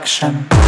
Reflection.